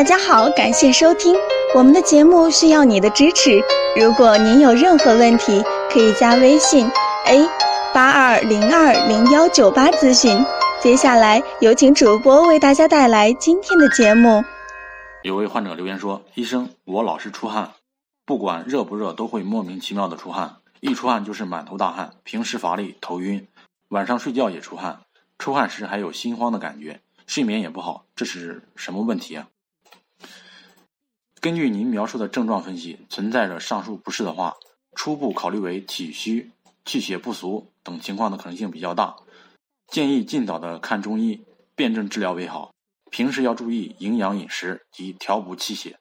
大家好，感谢收听我们的节目，需要你的支持。如果您有任何问题，可以加微信 a 八二零二零幺九八咨询。接下来有请主播为大家带来今天的节目。有位患者留言说：“医生，我老是出汗，不管热不热都会莫名其妙的出汗，一出汗就是满头大汗，平时乏力、头晕，晚上睡觉也出汗，出汗时还有心慌的感觉，睡眠也不好，这是什么问题啊？”根据您描述的症状分析，存在着上述不适的话，初步考虑为体虚、气血不足等情况的可能性比较大，建议尽早的看中医，辨证治疗为好。平时要注意营养饮食及调补气血。